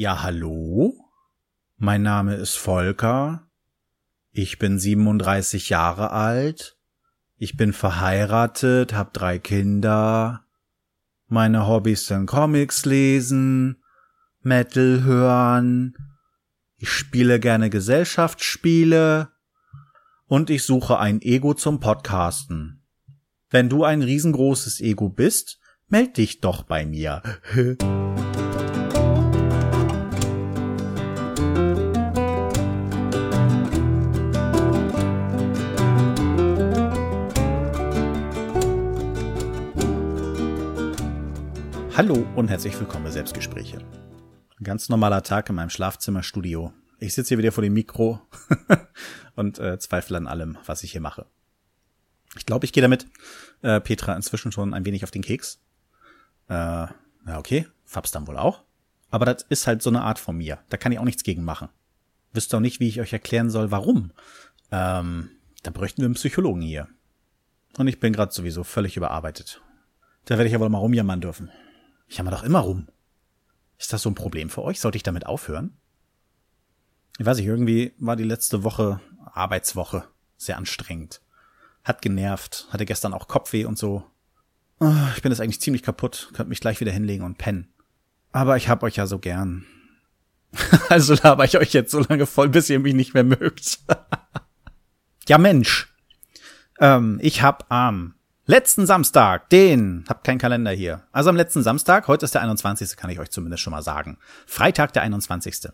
Ja, hallo? Mein Name ist Volker. Ich bin 37 Jahre alt. Ich bin verheiratet, hab drei Kinder. Meine Hobbys sind Comics lesen, Metal hören. Ich spiele gerne Gesellschaftsspiele. Und ich suche ein Ego zum Podcasten. Wenn du ein riesengroßes Ego bist, meld dich doch bei mir. Hallo und herzlich willkommen bei Selbstgespräche. Ein ganz normaler Tag in meinem Schlafzimmerstudio. Ich sitze hier wieder vor dem Mikro und äh, zweifle an allem, was ich hier mache. Ich glaube, ich gehe damit äh, Petra inzwischen schon ein wenig auf den Keks. Äh, ja, okay, Fabs dann wohl auch. Aber das ist halt so eine Art von mir. Da kann ich auch nichts gegen machen. Wisst auch nicht, wie ich euch erklären soll, warum. Ähm, da bräuchten wir einen Psychologen hier. Und ich bin gerade sowieso völlig überarbeitet. Da werde ich ja wohl mal rumjammern dürfen. Ich jammer doch immer rum. Ist das so ein Problem für euch? Sollte ich damit aufhören? Ich weiß nicht, irgendwie war die letzte Woche, Arbeitswoche, sehr anstrengend. Hat genervt, hatte gestern auch Kopfweh und so. Ah, ich bin jetzt eigentlich ziemlich kaputt, könnt mich gleich wieder hinlegen und pennen. Aber ich hab euch ja so gern. also laber ich euch jetzt so lange voll, bis ihr mich nicht mehr mögt. ja Mensch. Ähm, ich hab am letzten Samstag, den, hab keinen Kalender hier. Also am letzten Samstag, heute ist der 21. kann ich euch zumindest schon mal sagen. Freitag der 21.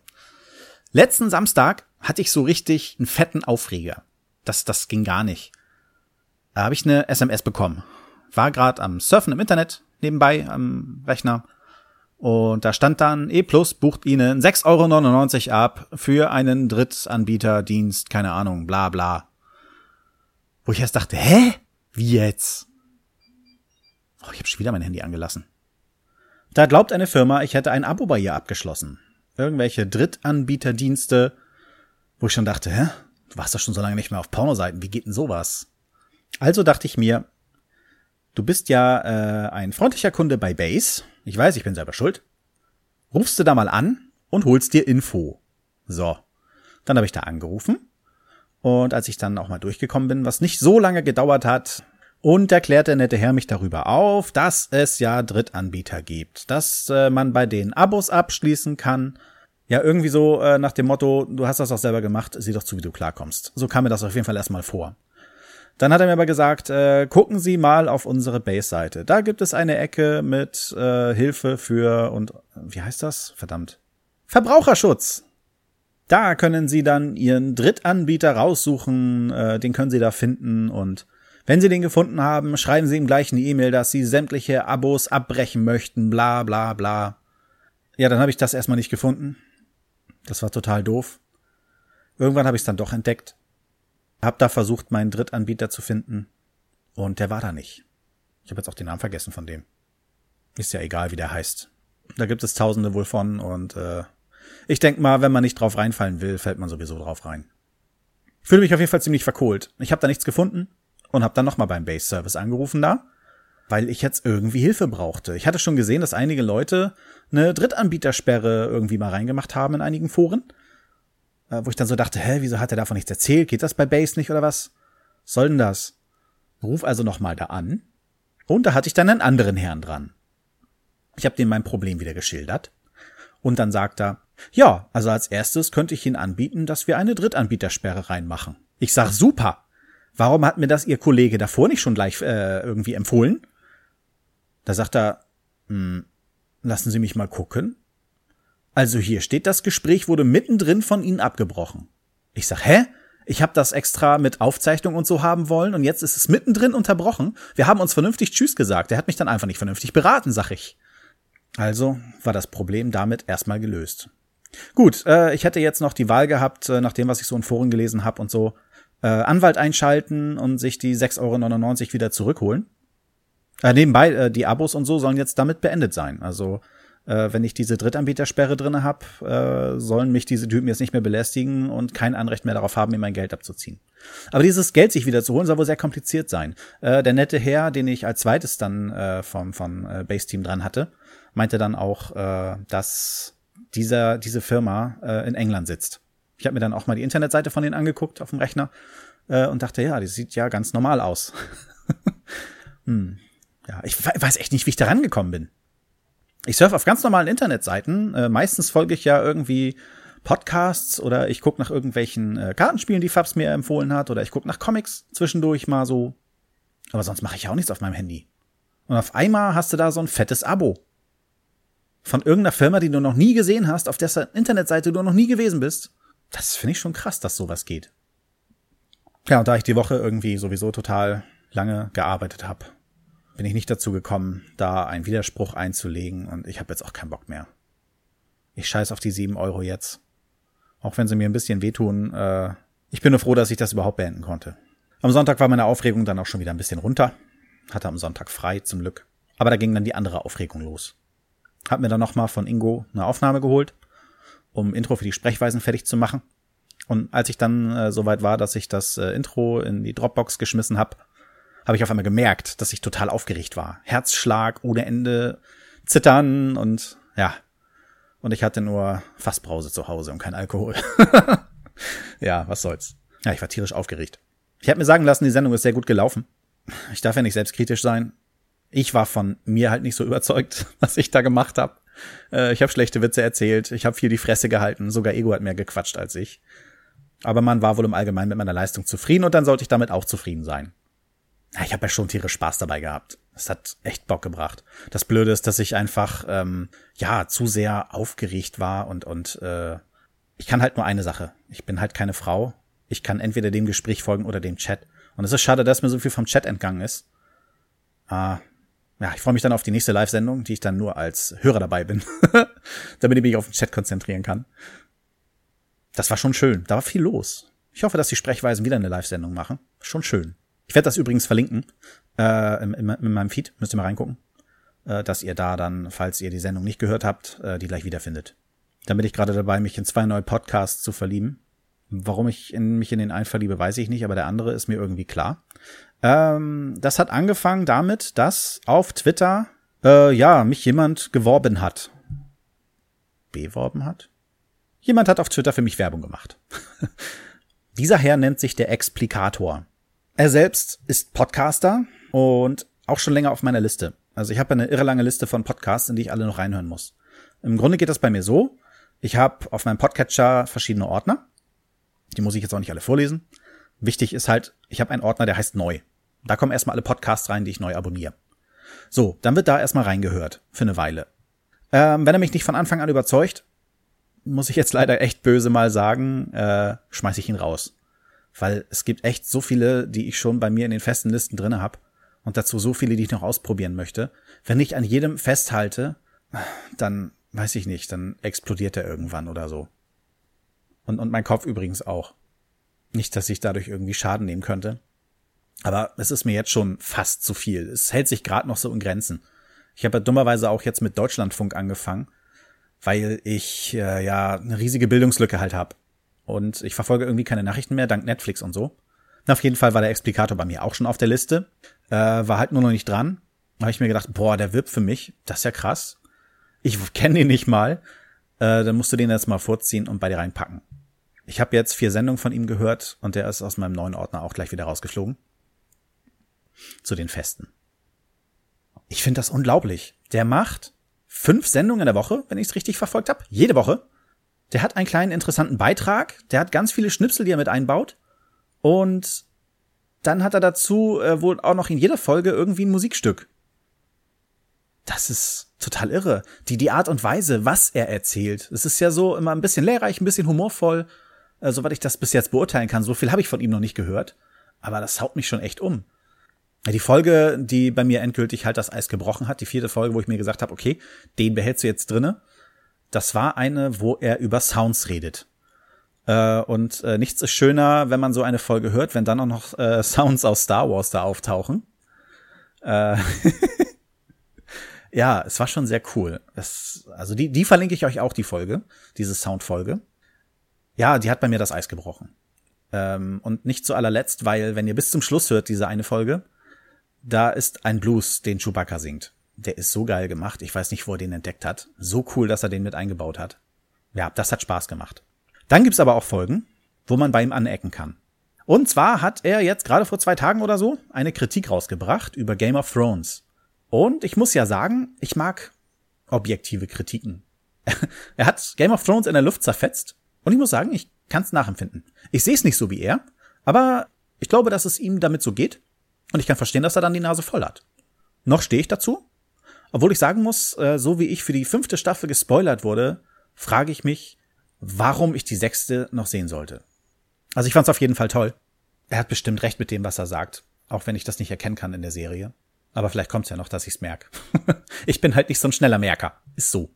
Letzten Samstag hatte ich so richtig einen fetten Aufreger. Das, das ging gar nicht. Da habe ich eine SMS bekommen. War gerade am Surfen im Internet, nebenbei am Rechner. Und da stand dann, E Plus bucht Ihnen 6,99 Euro ab für einen Drittanbieterdienst, keine Ahnung, bla bla. Wo ich erst dachte, hä? Wie jetzt? Oh, ich habe schon wieder mein Handy angelassen. Da glaubt eine Firma, ich hätte ein Abo bei ihr abgeschlossen. Irgendwelche Drittanbieterdienste, wo ich schon dachte, hä? Du warst doch schon so lange nicht mehr auf Pornoseiten, wie geht denn sowas? Also dachte ich mir, du bist ja äh, ein freundlicher Kunde bei Base. Ich weiß, ich bin selber schuld. Rufst du da mal an und holst dir Info. So. Dann habe ich da angerufen und als ich dann auch mal durchgekommen bin, was nicht so lange gedauert hat, und erklärt der nette Herr mich darüber auf, dass es ja Drittanbieter gibt, dass äh, man bei denen Abos abschließen kann. Ja, irgendwie so äh, nach dem Motto, du hast das auch selber gemacht, sieh doch zu, wie du klarkommst. So kam mir das auf jeden Fall erstmal vor. Dann hat er mir aber gesagt, äh, gucken Sie mal auf unsere Base-Seite. Da gibt es eine Ecke mit äh, Hilfe für und wie heißt das? Verdammt. Verbraucherschutz. Da können Sie dann Ihren Drittanbieter raussuchen, äh, den können Sie da finden und wenn Sie den gefunden haben, schreiben Sie ihm gleich eine E-Mail, dass Sie sämtliche Abos abbrechen möchten, bla bla bla. Ja, dann habe ich das erstmal nicht gefunden. Das war total doof. Irgendwann habe ich es dann doch entdeckt. Hab da versucht, meinen Drittanbieter zu finden. Und der war da nicht. Ich habe jetzt auch den Namen vergessen von dem. Ist ja egal, wie der heißt. Da gibt es tausende wohl von und äh, ich denk mal, wenn man nicht drauf reinfallen will, fällt man sowieso drauf rein. Ich fühle mich auf jeden Fall ziemlich verkohlt. Ich habe da nichts gefunden und habe dann nochmal beim Base Service angerufen da, weil ich jetzt irgendwie Hilfe brauchte. Ich hatte schon gesehen, dass einige Leute eine Drittanbietersperre irgendwie mal reingemacht haben in einigen Foren, äh, wo ich dann so dachte, hä, wieso hat er davon nichts erzählt? Geht das bei Base nicht oder was? soll denn das? Ruf also nochmal da an und da hatte ich dann einen anderen Herrn dran. Ich habe dem mein Problem wieder geschildert und dann sagt er, ja, also als erstes könnte ich Ihnen anbieten, dass wir eine Drittanbietersperre reinmachen. Ich sag super. Warum hat mir das Ihr Kollege davor nicht schon gleich äh, irgendwie empfohlen? Da sagt er, hm, lassen Sie mich mal gucken. Also hier steht, das Gespräch wurde mittendrin von Ihnen abgebrochen. Ich sag, hä? Ich habe das extra mit Aufzeichnung und so haben wollen und jetzt ist es mittendrin unterbrochen. Wir haben uns vernünftig Tschüss gesagt. Er hat mich dann einfach nicht vernünftig beraten, sag ich. Also war das Problem damit erstmal gelöst. Gut, äh, ich hätte jetzt noch die Wahl gehabt, äh, nach dem, was ich so in Foren gelesen habe und so, äh, Anwalt einschalten und sich die 6,99 Euro wieder zurückholen. Äh, nebenbei, äh, die Abos und so sollen jetzt damit beendet sein. Also äh, wenn ich diese Drittanbietersperre drinne habe, äh, sollen mich diese Typen jetzt nicht mehr belästigen und kein Anrecht mehr darauf haben, mir mein Geld abzuziehen. Aber dieses Geld sich wieder zu holen, soll wohl sehr kompliziert sein. Äh, der nette Herr, den ich als zweites dann äh, vom, vom äh, Base-Team dran hatte, meinte dann auch, äh, dass dieser, diese Firma äh, in England sitzt. Ich habe mir dann auch mal die Internetseite von denen angeguckt auf dem Rechner äh, und dachte, ja, die sieht ja ganz normal aus. hm. Ja, ich weiß echt nicht, wie ich da rangekommen bin. Ich surfe auf ganz normalen Internetseiten. Äh, meistens folge ich ja irgendwie Podcasts oder ich gucke nach irgendwelchen äh, Kartenspielen, die Fabs mir empfohlen hat, oder ich gucke nach Comics zwischendurch mal so. Aber sonst mache ich auch nichts auf meinem Handy. Und auf einmal hast du da so ein fettes Abo. Von irgendeiner Firma, die du noch nie gesehen hast, auf dessen Internetseite du noch nie gewesen bist. Das finde ich schon krass, dass sowas geht. Ja, und da ich die Woche irgendwie sowieso total lange gearbeitet habe, bin ich nicht dazu gekommen, da einen Widerspruch einzulegen und ich habe jetzt auch keinen Bock mehr. Ich scheiß auf die sieben Euro jetzt. Auch wenn sie mir ein bisschen wehtun, äh, ich bin nur froh, dass ich das überhaupt beenden konnte. Am Sonntag war meine Aufregung dann auch schon wieder ein bisschen runter. Hatte am Sonntag frei, zum Glück. Aber da ging dann die andere Aufregung los. Hab mir dann nochmal von Ingo eine Aufnahme geholt, um Intro für die Sprechweisen fertig zu machen. Und als ich dann äh, soweit war, dass ich das äh, Intro in die Dropbox geschmissen habe, habe ich auf einmal gemerkt, dass ich total aufgeregt war. Herzschlag ohne Ende, Zittern und ja. Und ich hatte nur Fassbrause zu Hause und kein Alkohol. ja, was soll's. Ja, ich war tierisch aufgeregt. Ich habe mir sagen lassen, die Sendung ist sehr gut gelaufen. Ich darf ja nicht selbstkritisch sein. Ich war von mir halt nicht so überzeugt, was ich da gemacht habe. Äh, ich habe schlechte Witze erzählt, ich habe viel die Fresse gehalten, sogar Ego hat mehr gequatscht als ich. Aber man war wohl im Allgemeinen mit meiner Leistung zufrieden und dann sollte ich damit auch zufrieden sein. Ich habe ja schon tierisch Spaß dabei gehabt. Es hat echt Bock gebracht. Das Blöde ist, dass ich einfach ähm, ja zu sehr aufgeregt war und und äh, ich kann halt nur eine Sache. Ich bin halt keine Frau. Ich kann entweder dem Gespräch folgen oder dem Chat. Und es ist schade, dass mir so viel vom Chat entgangen ist. Ah, ja, ich freue mich dann auf die nächste Live-Sendung, die ich dann nur als Hörer dabei bin, damit ich mich auf den Chat konzentrieren kann. Das war schon schön. Da war viel los. Ich hoffe, dass die Sprechweisen wieder eine Live-Sendung machen. Schon schön. Ich werde das übrigens verlinken äh, in, in, in, meinem Feed. Müsst ihr mal reingucken. Äh, dass ihr da dann, falls ihr die Sendung nicht gehört habt, äh, die gleich wiederfindet. Dann bin ich gerade dabei, mich in zwei neue Podcasts zu verlieben. Warum ich in, mich in den einen verliebe, weiß ich nicht, aber der andere ist mir irgendwie klar. Ähm, das hat angefangen damit, dass auf Twitter äh, ja mich jemand geworben hat. Beworben hat? Jemand hat auf Twitter für mich Werbung gemacht. Dieser Herr nennt sich der Explikator. Er selbst ist Podcaster und auch schon länger auf meiner Liste. Also ich habe eine irre lange Liste von Podcasts, in die ich alle noch reinhören muss. Im Grunde geht das bei mir so. Ich habe auf meinem Podcatcher verschiedene Ordner. Die muss ich jetzt auch nicht alle vorlesen. Wichtig ist halt, ich habe einen Ordner, der heißt neu. Da kommen erstmal alle Podcasts rein, die ich neu abonniere. So, dann wird da erstmal reingehört. Für eine Weile. Ähm, wenn er mich nicht von Anfang an überzeugt, muss ich jetzt leider echt böse mal sagen, äh, schmeiß ich ihn raus weil es gibt echt so viele, die ich schon bei mir in den festen Listen drinne habe und dazu so viele, die ich noch ausprobieren möchte. Wenn ich an jedem festhalte, dann weiß ich nicht, dann explodiert er irgendwann oder so. Und, und mein Kopf übrigens auch. Nicht, dass ich dadurch irgendwie Schaden nehmen könnte. Aber es ist mir jetzt schon fast zu viel. Es hält sich gerade noch so in Grenzen. Ich habe ja dummerweise auch jetzt mit Deutschlandfunk angefangen, weil ich äh, ja eine riesige Bildungslücke halt habe. Und ich verfolge irgendwie keine Nachrichten mehr, dank Netflix und so. Na, auf jeden Fall war der Explikator bei mir auch schon auf der Liste. Äh, war halt nur noch nicht dran. Da habe ich mir gedacht, boah, der wirbt für mich. Das ist ja krass. Ich kenne ihn nicht mal. Äh, dann musst du den jetzt mal vorziehen und bei dir reinpacken. Ich habe jetzt vier Sendungen von ihm gehört und der ist aus meinem neuen Ordner auch gleich wieder rausgeflogen. Zu den Festen. Ich finde das unglaublich. Der macht fünf Sendungen in der Woche, wenn ich es richtig verfolgt habe. Jede Woche. Der hat einen kleinen interessanten Beitrag, der hat ganz viele Schnipsel, die er mit einbaut. Und dann hat er dazu äh, wohl auch noch in jeder Folge irgendwie ein Musikstück. Das ist total irre. Die, die Art und Weise, was er erzählt. Es ist ja so immer ein bisschen lehrreich, ein bisschen humorvoll, äh, soweit ich das bis jetzt beurteilen kann. So viel habe ich von ihm noch nicht gehört. Aber das haut mich schon echt um. Die Folge, die bei mir endgültig halt das Eis gebrochen hat, die vierte Folge, wo ich mir gesagt habe, okay, den behältst du jetzt drinne das war eine, wo er über Sounds redet. Äh, und äh, nichts ist schöner, wenn man so eine Folge hört, wenn dann auch noch äh, Sounds aus Star Wars da auftauchen. Äh ja, es war schon sehr cool. Es, also die, die verlinke ich euch auch, die Folge, diese Soundfolge. Ja, die hat bei mir das Eis gebrochen. Ähm, und nicht zu allerletzt, weil, wenn ihr bis zum Schluss hört, diese eine Folge, da ist ein Blues, den Chewbacca singt der ist so geil gemacht. Ich weiß nicht, wo er den entdeckt hat. So cool, dass er den mit eingebaut hat. Ja, das hat Spaß gemacht. Dann gibt's aber auch Folgen, wo man bei ihm anecken kann. Und zwar hat er jetzt gerade vor zwei Tagen oder so eine Kritik rausgebracht über Game of Thrones. Und ich muss ja sagen, ich mag objektive Kritiken. er hat Game of Thrones in der Luft zerfetzt. Und ich muss sagen, ich kann es nachempfinden. Ich sehe es nicht so wie er, aber ich glaube, dass es ihm damit so geht. Und ich kann verstehen, dass er dann die Nase voll hat. Noch stehe ich dazu. Obwohl ich sagen muss, äh, so wie ich für die fünfte Staffel gespoilert wurde, frage ich mich, warum ich die sechste noch sehen sollte. Also ich fand es auf jeden Fall toll. Er hat bestimmt recht mit dem, was er sagt, auch wenn ich das nicht erkennen kann in der Serie. Aber vielleicht kommt's ja noch, dass ich's merk. ich bin halt nicht so ein schneller Merker. Ist so.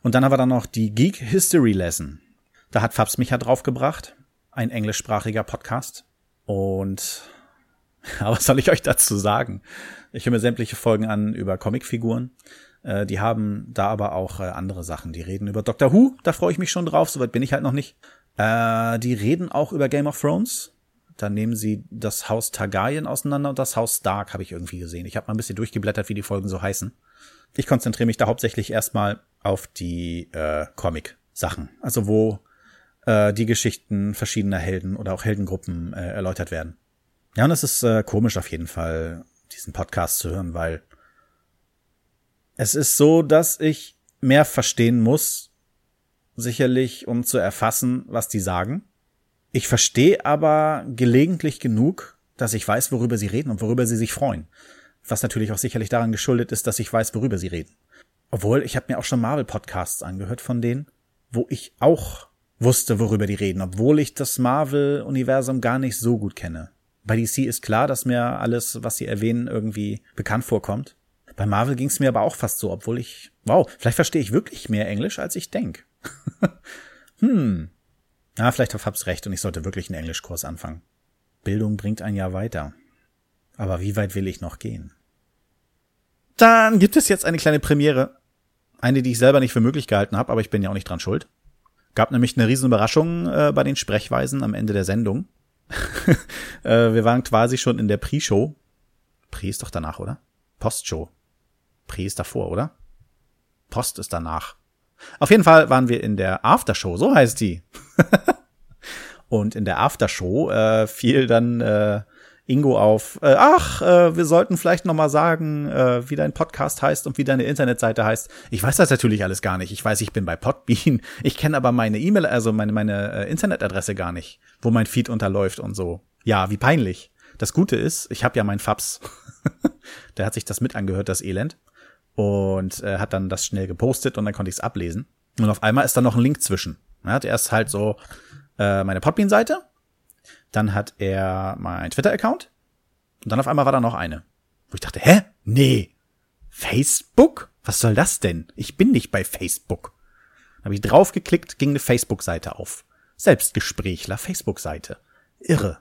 Und dann haben wir dann noch die Geek History Lesson. Da hat Fabs mich ja draufgebracht. Ein englischsprachiger Podcast. Und aber was soll ich euch dazu sagen? Ich höre mir sämtliche Folgen an über Comicfiguren. Äh, die haben da aber auch äh, andere Sachen. Die reden über Doctor Who, da freue ich mich schon drauf, soweit bin ich halt noch nicht. Äh, die reden auch über Game of Thrones. Da nehmen sie das Haus Targaryen auseinander und das Haus Stark habe ich irgendwie gesehen. Ich habe mal ein bisschen durchgeblättert, wie die Folgen so heißen. Ich konzentriere mich da hauptsächlich erstmal auf die äh, Comic-Sachen. Also wo äh, die Geschichten verschiedener Helden oder auch Heldengruppen äh, erläutert werden. Ja, und es ist äh, komisch auf jeden Fall, diesen Podcast zu hören, weil es ist so, dass ich mehr verstehen muss, sicherlich, um zu erfassen, was die sagen. Ich verstehe aber gelegentlich genug, dass ich weiß, worüber sie reden und worüber sie sich freuen. Was natürlich auch sicherlich daran geschuldet ist, dass ich weiß, worüber sie reden. Obwohl, ich habe mir auch schon Marvel-Podcasts angehört von denen, wo ich auch wusste, worüber die reden, obwohl ich das Marvel-Universum gar nicht so gut kenne. Bei DC ist klar, dass mir alles, was sie erwähnen, irgendwie bekannt vorkommt. Bei Marvel ging es mir aber auch fast so, obwohl ich, wow, vielleicht verstehe ich wirklich mehr Englisch, als ich denk. hm. Na, vielleicht hab's recht und ich sollte wirklich einen Englischkurs anfangen. Bildung bringt ein Jahr weiter. Aber wie weit will ich noch gehen? Dann gibt es jetzt eine kleine Premiere. Eine, die ich selber nicht für möglich gehalten habe, aber ich bin ja auch nicht dran schuld. Gab nämlich eine riesen Überraschung äh, bei den Sprechweisen am Ende der Sendung. äh, wir waren quasi schon in der Pre-Show. Pre ist doch danach, oder? Postshow. Pre ist davor, oder? Post ist danach. Auf jeden Fall waren wir in der Aftershow, so heißt die. und in der Aftershow äh, fiel dann äh, Ingo auf, äh, ach, äh, wir sollten vielleicht noch mal sagen, äh, wie dein Podcast heißt und wie deine Internetseite heißt. Ich weiß das natürlich alles gar nicht. Ich weiß, ich bin bei Podbean. Ich kenne aber meine E-Mail, also meine, meine äh, Internetadresse gar nicht, wo mein Feed unterläuft und so. Ja, wie peinlich. Das Gute ist, ich habe ja meinen Fabs. Der hat sich das mit angehört, das Elend. Und äh, hat dann das schnell gepostet und dann konnte ich es ablesen. Und auf einmal ist da noch ein Link zwischen. Er hat erst halt so äh, meine Podbean-Seite dann hat er mein Twitter-Account. Und dann auf einmal war da noch eine. Wo ich dachte, hä? Nee. Facebook? Was soll das denn? Ich bin nicht bei Facebook. Habe ich draufgeklickt, ging eine Facebook-Seite auf. Selbstgesprächler Facebook-Seite. Irre.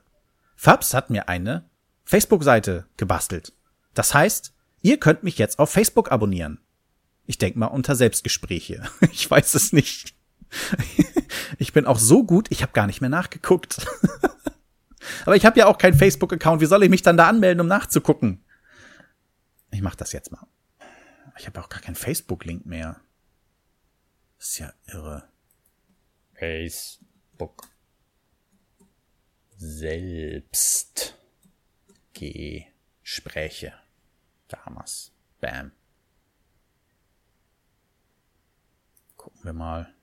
Fabs hat mir eine Facebook-Seite gebastelt. Das heißt, ihr könnt mich jetzt auf Facebook abonnieren. Ich denk mal unter Selbstgespräche. Ich weiß es nicht. Ich bin auch so gut, ich habe gar nicht mehr nachgeguckt. Aber ich habe ja auch keinen Facebook-Account. Wie soll ich mich dann da anmelden, um nachzugucken? Ich mach das jetzt mal. Ich habe auch gar keinen Facebook-Link mehr. Ist ja irre. Facebook. Selbst. Gespräche. Damals. Bam. Gucken wir mal.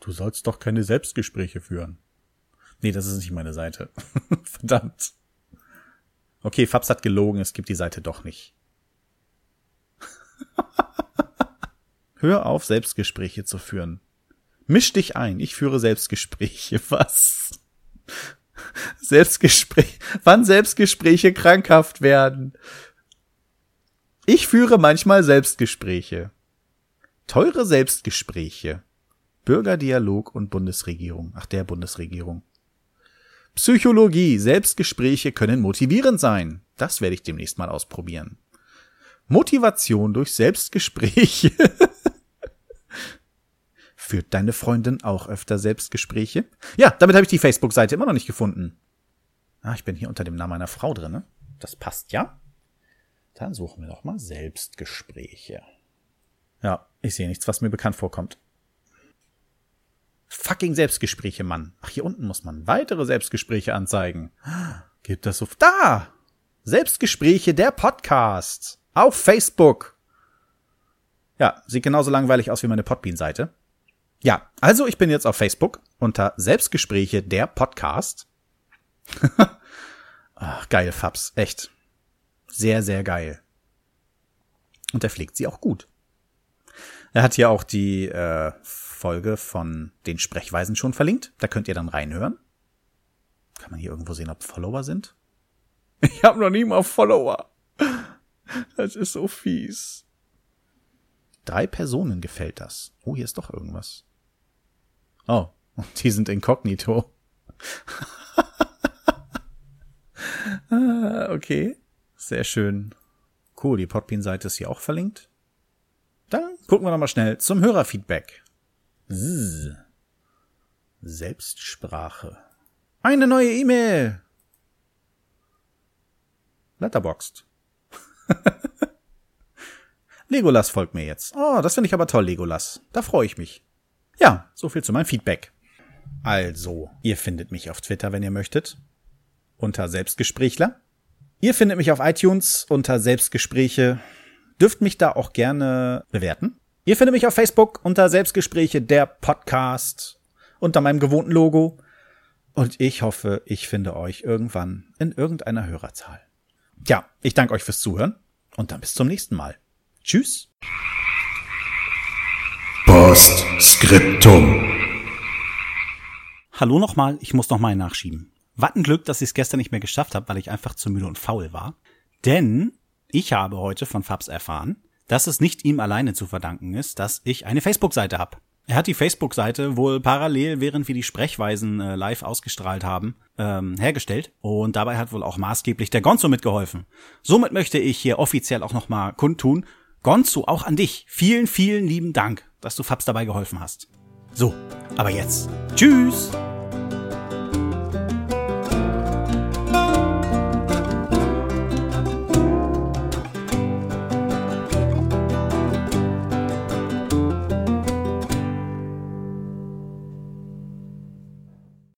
Du sollst doch keine Selbstgespräche führen. Nee, das ist nicht meine Seite. Verdammt. Okay, Fabs hat gelogen, es gibt die Seite doch nicht. Hör auf, Selbstgespräche zu führen. Misch dich ein, ich führe Selbstgespräche. Was? Selbstgespräche. Wann Selbstgespräche krankhaft werden? Ich führe manchmal Selbstgespräche. Teure Selbstgespräche. Bürgerdialog und Bundesregierung. Ach, der Bundesregierung. Psychologie, Selbstgespräche können motivierend sein. Das werde ich demnächst mal ausprobieren. Motivation durch Selbstgespräche. Führt deine Freundin auch öfter Selbstgespräche? Ja, damit habe ich die Facebook-Seite immer noch nicht gefunden. Ah, ich bin hier unter dem Namen meiner Frau drin. Ne? Das passt ja. Dann suchen wir doch mal Selbstgespräche. Ja, ich sehe nichts, was mir bekannt vorkommt. Fucking Selbstgespräche, Mann. Ach, hier unten muss man weitere Selbstgespräche anzeigen. Gibt das so? Da! Selbstgespräche, der Podcast. Auf Facebook. Ja, sieht genauso langweilig aus wie meine Podbean-Seite. Ja, also ich bin jetzt auf Facebook unter Selbstgespräche, der Podcast. Ach, geil, Fabs. Echt. Sehr, sehr geil. Und er pflegt sie auch gut. Er hat hier auch die äh, Folge von den Sprechweisen schon verlinkt. Da könnt ihr dann reinhören. Kann man hier irgendwo sehen, ob Follower sind? Ich habe noch nie mal Follower. Das ist so fies. Drei Personen gefällt das. Oh, hier ist doch irgendwas. Oh, die sind inkognito. ah, okay. Sehr schön. Cool, die Podbean-Seite ist hier auch verlinkt. Dann gucken wir nochmal schnell zum Hörerfeedback. Selbstsprache. Eine neue E-Mail. Letterboxd. Legolas folgt mir jetzt. Oh, das finde ich aber toll, Legolas. Da freue ich mich. Ja, so viel zu meinem Feedback. Also, ihr findet mich auf Twitter, wenn ihr möchtet. Unter Selbstgesprächler. Ihr findet mich auf iTunes unter Selbstgespräche. Dürft mich da auch gerne bewerten. Ihr findet mich auf Facebook unter Selbstgespräche der Podcast unter meinem gewohnten Logo. Und ich hoffe, ich finde euch irgendwann in irgendeiner Hörerzahl. Ja, ich danke euch fürs Zuhören und dann bis zum nächsten Mal. Tschüss. Postskriptum. Hallo nochmal, ich muss nochmal nachschieben. Was ein Glück, dass ich es gestern nicht mehr geschafft habe, weil ich einfach zu müde und faul war. Denn ich habe heute von Fabs erfahren, dass es nicht ihm alleine zu verdanken ist, dass ich eine Facebook-Seite habe. Er hat die Facebook-Seite wohl parallel, während wir die Sprechweisen äh, live ausgestrahlt haben, ähm, hergestellt. Und dabei hat wohl auch maßgeblich der Gonzo mitgeholfen. Somit möchte ich hier offiziell auch nochmal kundtun. Gonzo, auch an dich. Vielen, vielen lieben Dank, dass du Fabs dabei geholfen hast. So, aber jetzt. Tschüss!